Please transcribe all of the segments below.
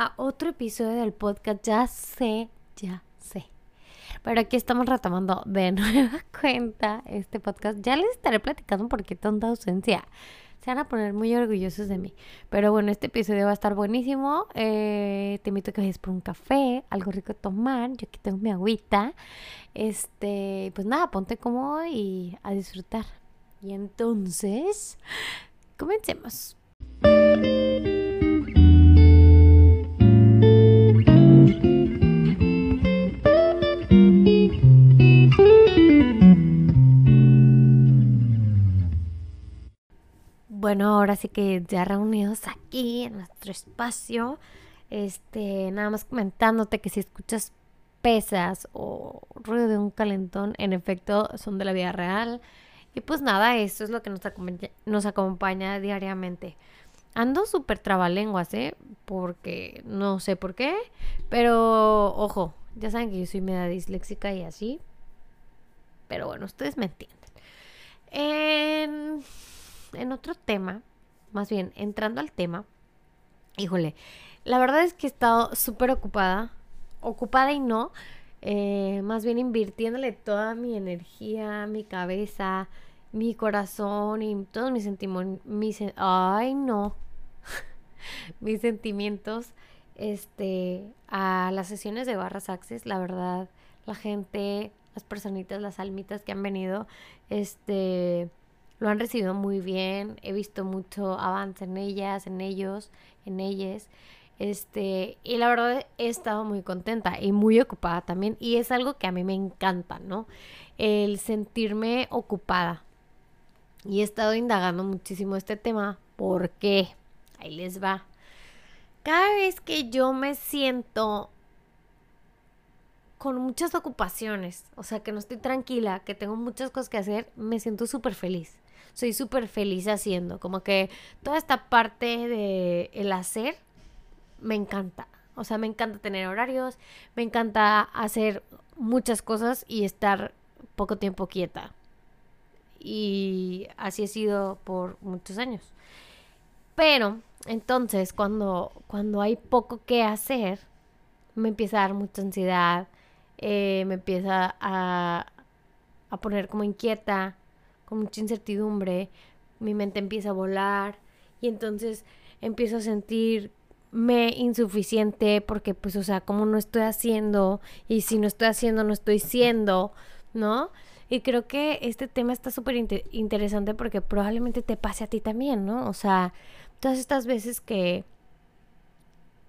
a otro episodio del podcast. Ya sé, ya sé. Pero aquí estamos retomando de nueva cuenta este podcast. Ya les estaré platicando por qué tanta ausencia. Se van a poner muy orgullosos de mí. Pero bueno, este episodio va a estar buenísimo. Eh, te invito a que vayas por un café, algo rico de tomar. Yo aquí tengo mi agüita. Este, pues nada, ponte cómodo y a disfrutar. Y entonces, comencemos. Bueno, ahora sí que ya reunidos aquí en nuestro espacio, este, nada más comentándote que si escuchas pesas o ruido de un calentón, en efecto son de la vida real. Y pues nada, eso es lo que nos acompaña, nos acompaña diariamente. Ando súper trabalenguas, ¿eh? Porque no sé por qué, pero ojo, ya saben que yo soy media disléxica y así. Pero bueno, ustedes me entienden. En en otro tema, más bien entrando al tema, híjole, la verdad es que he estado súper ocupada, ocupada y no, eh, más bien invirtiéndole toda mi energía, mi cabeza, mi corazón y todos mis sentimientos, mis, ay no, mis sentimientos, este, a las sesiones de Barras Access, la verdad, la gente, las personitas, las almitas que han venido, este, lo han recibido muy bien, he visto mucho avance en ellas, en ellos, en ellas. Este, y la verdad he estado muy contenta y muy ocupada también. Y es algo que a mí me encanta, ¿no? El sentirme ocupada. Y he estado indagando muchísimo este tema. ¿Por qué? Ahí les va. Cada vez que yo me siento con muchas ocupaciones, o sea, que no estoy tranquila, que tengo muchas cosas que hacer, me siento súper feliz soy súper feliz haciendo. Como que toda esta parte de el hacer me encanta. O sea, me encanta tener horarios, me encanta hacer muchas cosas y estar poco tiempo quieta. Y así he sido por muchos años. Pero entonces cuando, cuando hay poco que hacer, me empieza a dar mucha ansiedad, eh, me empieza a, a poner como inquieta, con mucha incertidumbre, mi mente empieza a volar y entonces empiezo a sentirme insuficiente porque pues o sea, como no estoy haciendo y si no estoy haciendo no estoy siendo, ¿no? Y creo que este tema está súper interesante porque probablemente te pase a ti también, ¿no? O sea, todas estas veces que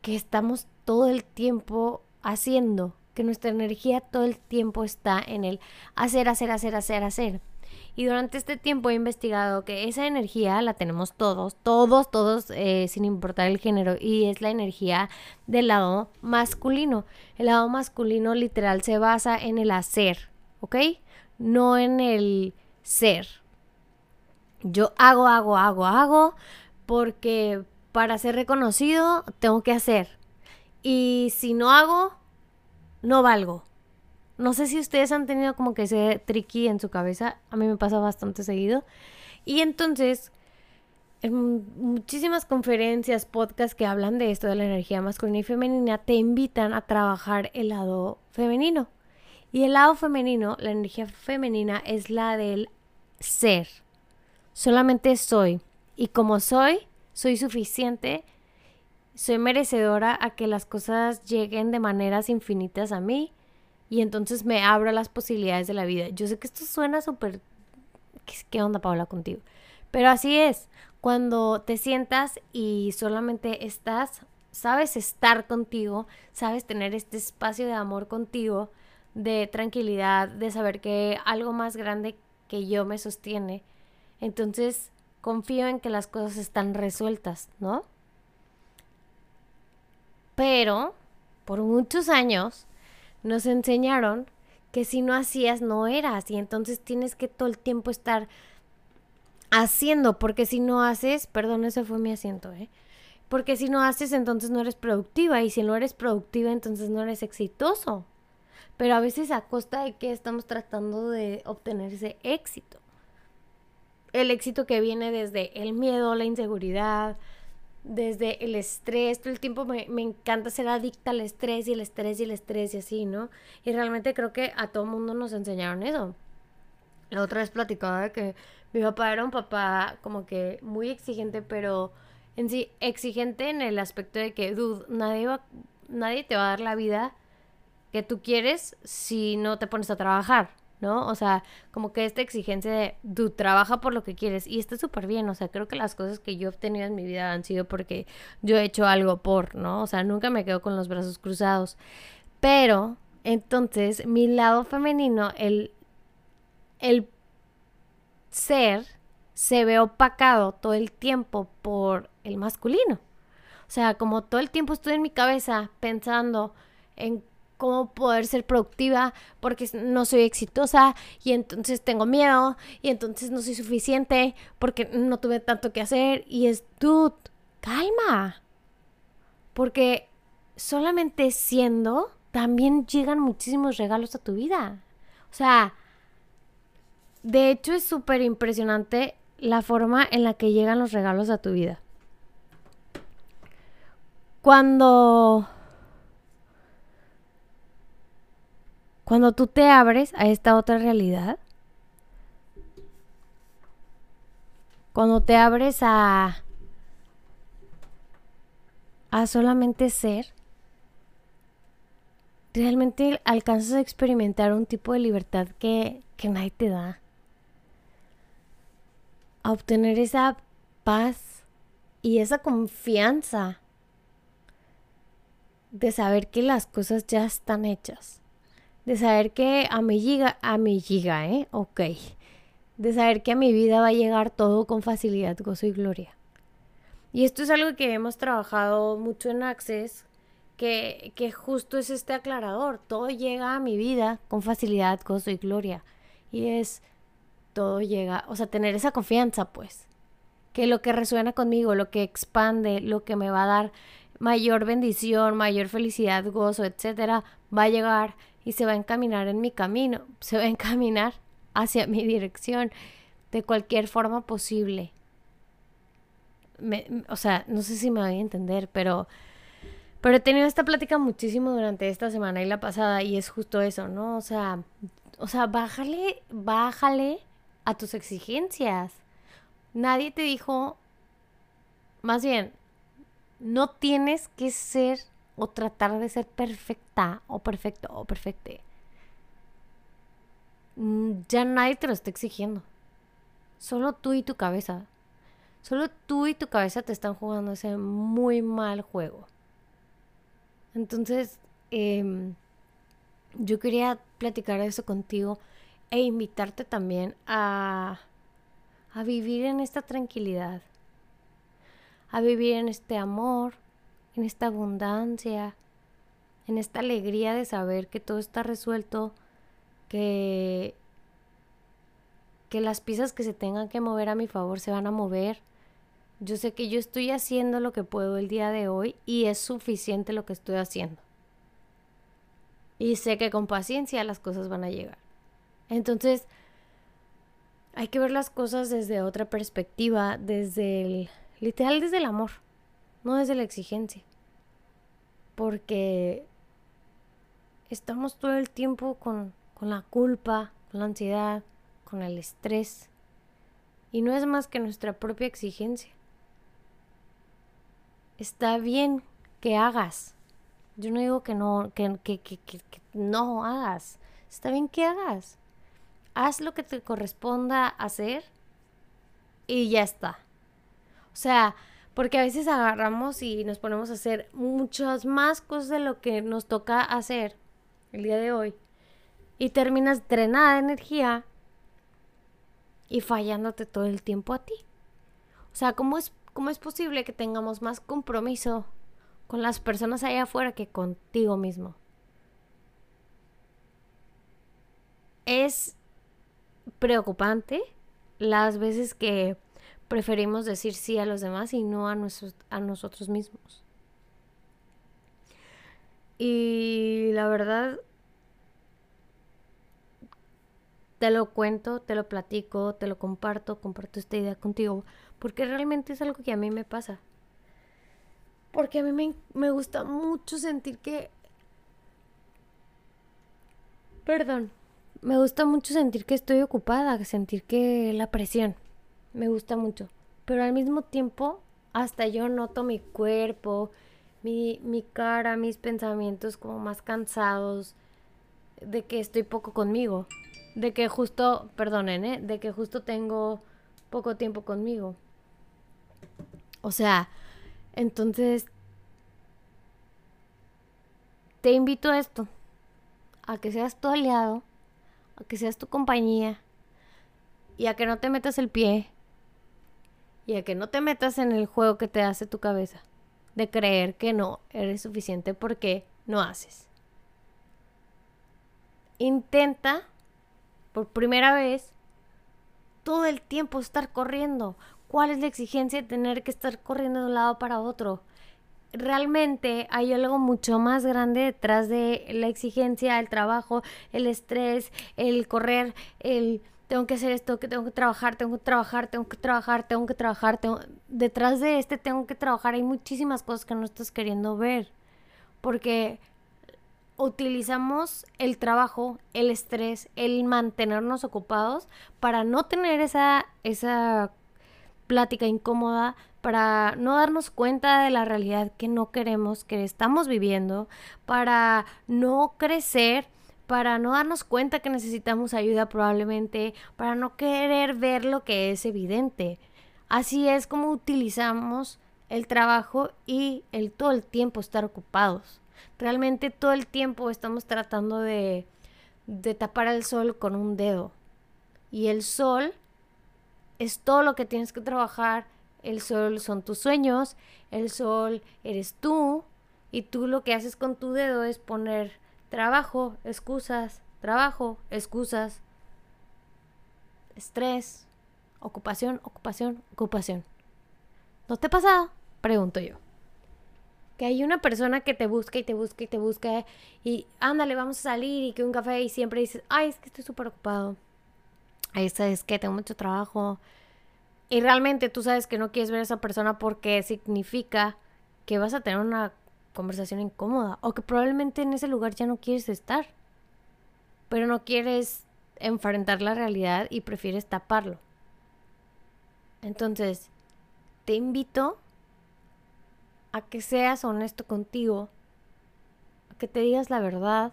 que estamos todo el tiempo haciendo, que nuestra energía todo el tiempo está en el hacer, hacer, hacer, hacer, hacer. Y durante este tiempo he investigado que esa energía la tenemos todos, todos, todos, eh, sin importar el género, y es la energía del lado masculino. El lado masculino literal se basa en el hacer, ¿ok? No en el ser. Yo hago, hago, hago, hago, porque para ser reconocido tengo que hacer. Y si no hago, no valgo. No sé si ustedes han tenido como que ese tricky en su cabeza. A mí me pasa bastante seguido. Y entonces, en muchísimas conferencias, podcasts que hablan de esto, de la energía masculina y femenina, te invitan a trabajar el lado femenino. Y el lado femenino, la energía femenina, es la del ser. Solamente soy. Y como soy, soy suficiente, soy merecedora a que las cosas lleguen de maneras infinitas a mí y entonces me abro las posibilidades de la vida. Yo sé que esto suena súper... ¿Qué onda, Paula, contigo? Pero así es, cuando te sientas y solamente estás, sabes estar contigo, sabes tener este espacio de amor contigo, de tranquilidad, de saber que algo más grande que yo me sostiene. Entonces, confío en que las cosas están resueltas, ¿no? Pero, por muchos años, nos enseñaron que si no hacías no eras y entonces tienes que todo el tiempo estar haciendo, porque si no haces, perdón, ese fue mi asiento, ¿eh? Porque si no haces, entonces no eres productiva y si no eres productiva, entonces no eres exitoso. Pero a veces a costa de que estamos tratando de obtener ese éxito. El éxito que viene desde el miedo, la inseguridad, desde el estrés, todo el tiempo me, me, encanta ser adicta al estrés y el estrés y el estrés y así, ¿no? Y realmente creo que a todo mundo nos enseñaron eso. La otra vez platicaba de que mi papá era un papá como que muy exigente, pero en sí exigente en el aspecto de que, dude, nadie, va, nadie te va a dar la vida que tú quieres si no te pones a trabajar, ¿no? O sea, como que esta exigencia de, tú trabaja por lo que quieres y está súper bien, o sea, creo que las cosas que yo he obtenido en mi vida han sido porque yo he hecho algo por, ¿no? O sea, nunca me quedo con los brazos cruzados. Pero, entonces, mi lado femenino, el, el ser, se ve opacado todo el tiempo por el masculino. O sea, como todo el tiempo estoy en mi cabeza pensando en cómo poder ser productiva porque no soy exitosa y entonces tengo miedo y entonces no soy suficiente porque no tuve tanto que hacer y es, dude, calma. Porque solamente siendo también llegan muchísimos regalos a tu vida. O sea, de hecho es súper impresionante la forma en la que llegan los regalos a tu vida. Cuando Cuando tú te abres a esta otra realidad, cuando te abres a a solamente ser, realmente alcanzas a experimentar un tipo de libertad que, que nadie te da. A obtener esa paz y esa confianza de saber que las cosas ya están hechas de saber que a mi giga, a mi giga, ¿eh? Ok. De saber que a mi vida va a llegar todo con facilidad, gozo y gloria. Y esto es algo que hemos trabajado mucho en Access, que, que justo es este aclarador. Todo llega a mi vida con facilidad, gozo y gloria. Y es, todo llega, o sea, tener esa confianza, pues. Que lo que resuena conmigo, lo que expande, lo que me va a dar mayor bendición, mayor felicidad, gozo, etcétera, va a llegar y se va a encaminar en mi camino, se va a encaminar hacia mi dirección de cualquier forma posible. o sea, no sé si me voy a entender, pero, pero he tenido esta plática muchísimo durante esta semana y la pasada y es justo eso, ¿no? O sea, o sea, bájale, bájale a tus exigencias. Nadie te dijo, más bien, no tienes que ser o tratar de ser perfecta o perfecto o perfecte. Mm, ya nadie te lo está exigiendo. Solo tú y tu cabeza. Solo tú y tu cabeza te están jugando ese muy mal juego. Entonces, em, yo quería platicar eso contigo e invitarte también a, a vivir en esta tranquilidad, a vivir en este amor, en esta abundancia, en esta alegría de saber que todo está resuelto, que, que las piezas que se tengan que mover a mi favor se van a mover. Yo sé que yo estoy haciendo lo que puedo el día de hoy y es suficiente lo que estoy haciendo. Y sé que con paciencia las cosas van a llegar. Entonces, hay que ver las cosas desde otra perspectiva, desde el, literal desde el amor no desde la exigencia. Porque estamos todo el tiempo con, con la culpa, con la ansiedad, con el estrés. Y no es más que nuestra propia exigencia. Está bien que hagas. Yo no digo que no, que, que, que, que, no hagas. Está bien que hagas. Haz lo que te corresponda hacer y ya está. O sea, porque a veces agarramos y nos ponemos a hacer muchas más cosas de lo que nos toca hacer el día de hoy. Y terminas drenada de energía y fallándote todo el tiempo a ti. O sea, ¿cómo es, cómo es posible que tengamos más compromiso con las personas allá afuera que contigo mismo? Es preocupante las veces que preferimos decir sí a los demás y no a, a nosotros mismos. Y la verdad, te lo cuento, te lo platico, te lo comparto, comparto esta idea contigo, porque realmente es algo que a mí me pasa. Porque a mí me, me gusta mucho sentir que... Perdón. Me gusta mucho sentir que estoy ocupada, sentir que la presión. Me gusta mucho. Pero al mismo tiempo, hasta yo noto mi cuerpo, mi, mi cara, mis pensamientos como más cansados, de que estoy poco conmigo, de que justo, perdonen, ¿eh? de que justo tengo poco tiempo conmigo. O sea, entonces, te invito a esto, a que seas tu aliado, a que seas tu compañía y a que no te metas el pie y a que no te metas en el juego que te hace tu cabeza de creer que no eres suficiente porque no haces. Intenta por primera vez todo el tiempo estar corriendo. ¿Cuál es la exigencia de tener que estar corriendo de un lado para otro? Realmente hay algo mucho más grande detrás de la exigencia, el trabajo, el estrés, el correr, el tengo que hacer esto, que tengo que trabajar, tengo que trabajar, tengo que trabajar, tengo que trabajar, tengo... detrás de este tengo que trabajar hay muchísimas cosas que no estás queriendo ver, porque utilizamos el trabajo, el estrés, el mantenernos ocupados para no tener esa, esa plática incómoda, para no darnos cuenta de la realidad que no queremos, que estamos viviendo, para no crecer para no darnos cuenta que necesitamos ayuda probablemente, para no querer ver lo que es evidente. Así es como utilizamos el trabajo y el todo el tiempo estar ocupados. Realmente todo el tiempo estamos tratando de, de tapar el sol con un dedo. Y el sol es todo lo que tienes que trabajar. El sol son tus sueños, el sol eres tú, y tú lo que haces con tu dedo es poner Trabajo, excusas, trabajo, excusas, estrés, ocupación, ocupación, ocupación. ¿No te ha pasado? Pregunto yo. Que hay una persona que te busca y te busca y te busca y ándale, vamos a salir y que un café y siempre dices, ay, es que estoy súper ocupado. Ay, es que tengo mucho trabajo. Y realmente tú sabes que no quieres ver a esa persona porque significa que vas a tener una conversación incómoda o que probablemente en ese lugar ya no quieres estar, pero no quieres enfrentar la realidad y prefieres taparlo. Entonces, te invito a que seas honesto contigo, a que te digas la verdad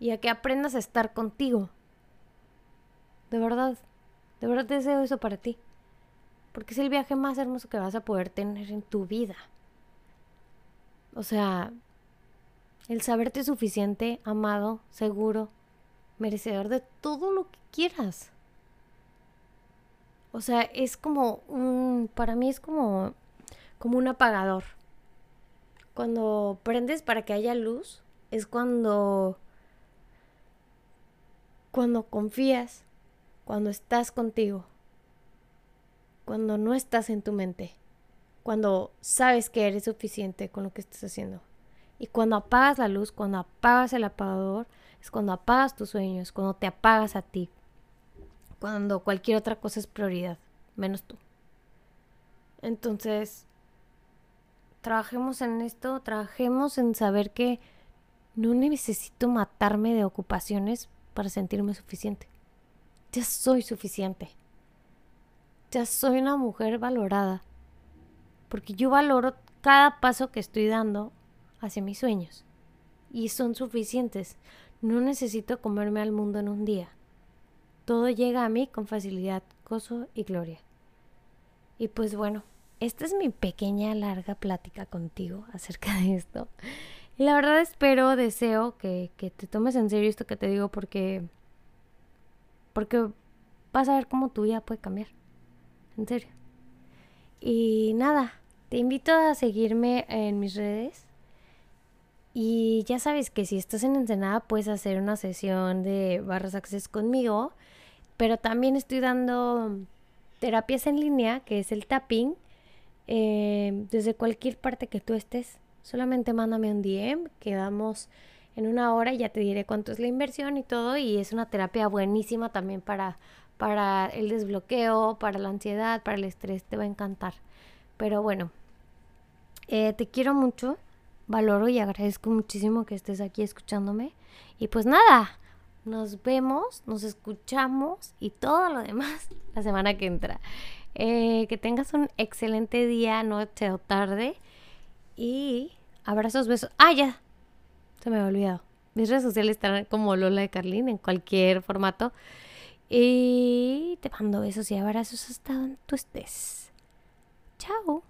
y a que aprendas a estar contigo. De verdad, de verdad deseo eso para ti, porque es el viaje más hermoso que vas a poder tener en tu vida. O sea, el saberte suficiente, amado, seguro, merecedor de todo lo que quieras. O sea, es como un, para mí es como, como un apagador. Cuando prendes para que haya luz, es cuando, cuando confías, cuando estás contigo, cuando no estás en tu mente cuando sabes que eres suficiente con lo que estás haciendo. Y cuando apagas la luz, cuando apagas el apagador, es cuando apagas tus sueños, cuando te apagas a ti. Cuando cualquier otra cosa es prioridad, menos tú. Entonces, trabajemos en esto, trabajemos en saber que no necesito matarme de ocupaciones para sentirme suficiente. Ya soy suficiente. Ya soy una mujer valorada porque yo valoro cada paso que estoy dando hacia mis sueños y son suficientes. No necesito comerme al mundo en un día. Todo llega a mí con facilidad, gozo y gloria. Y pues bueno, esta es mi pequeña larga plática contigo acerca de esto. Y la verdad espero, deseo que, que te tomes en serio esto que te digo porque porque vas a ver cómo tu vida puede cambiar. En serio. Y nada, te invito a seguirme en mis redes. Y ya sabes que si estás en Ensenada puedes hacer una sesión de barras access conmigo. Pero también estoy dando terapias en línea, que es el tapping. Eh, desde cualquier parte que tú estés. Solamente mándame un DM, quedamos en una hora y ya te diré cuánto es la inversión y todo. Y es una terapia buenísima también para para el desbloqueo, para la ansiedad, para el estrés, te va a encantar. Pero bueno, Eh, te quiero mucho, valoro y agradezco muchísimo que estés aquí escuchándome. Y pues nada, nos vemos, nos escuchamos y todo lo demás la semana que entra. Eh, que tengas un excelente día, noche o tarde. Y abrazos, besos. Ah, ya. Se me había olvidado. Mis redes sociales están como Lola de Carlín en cualquier formato. Y te mando besos y abrazos hasta donde tú estés. Chao.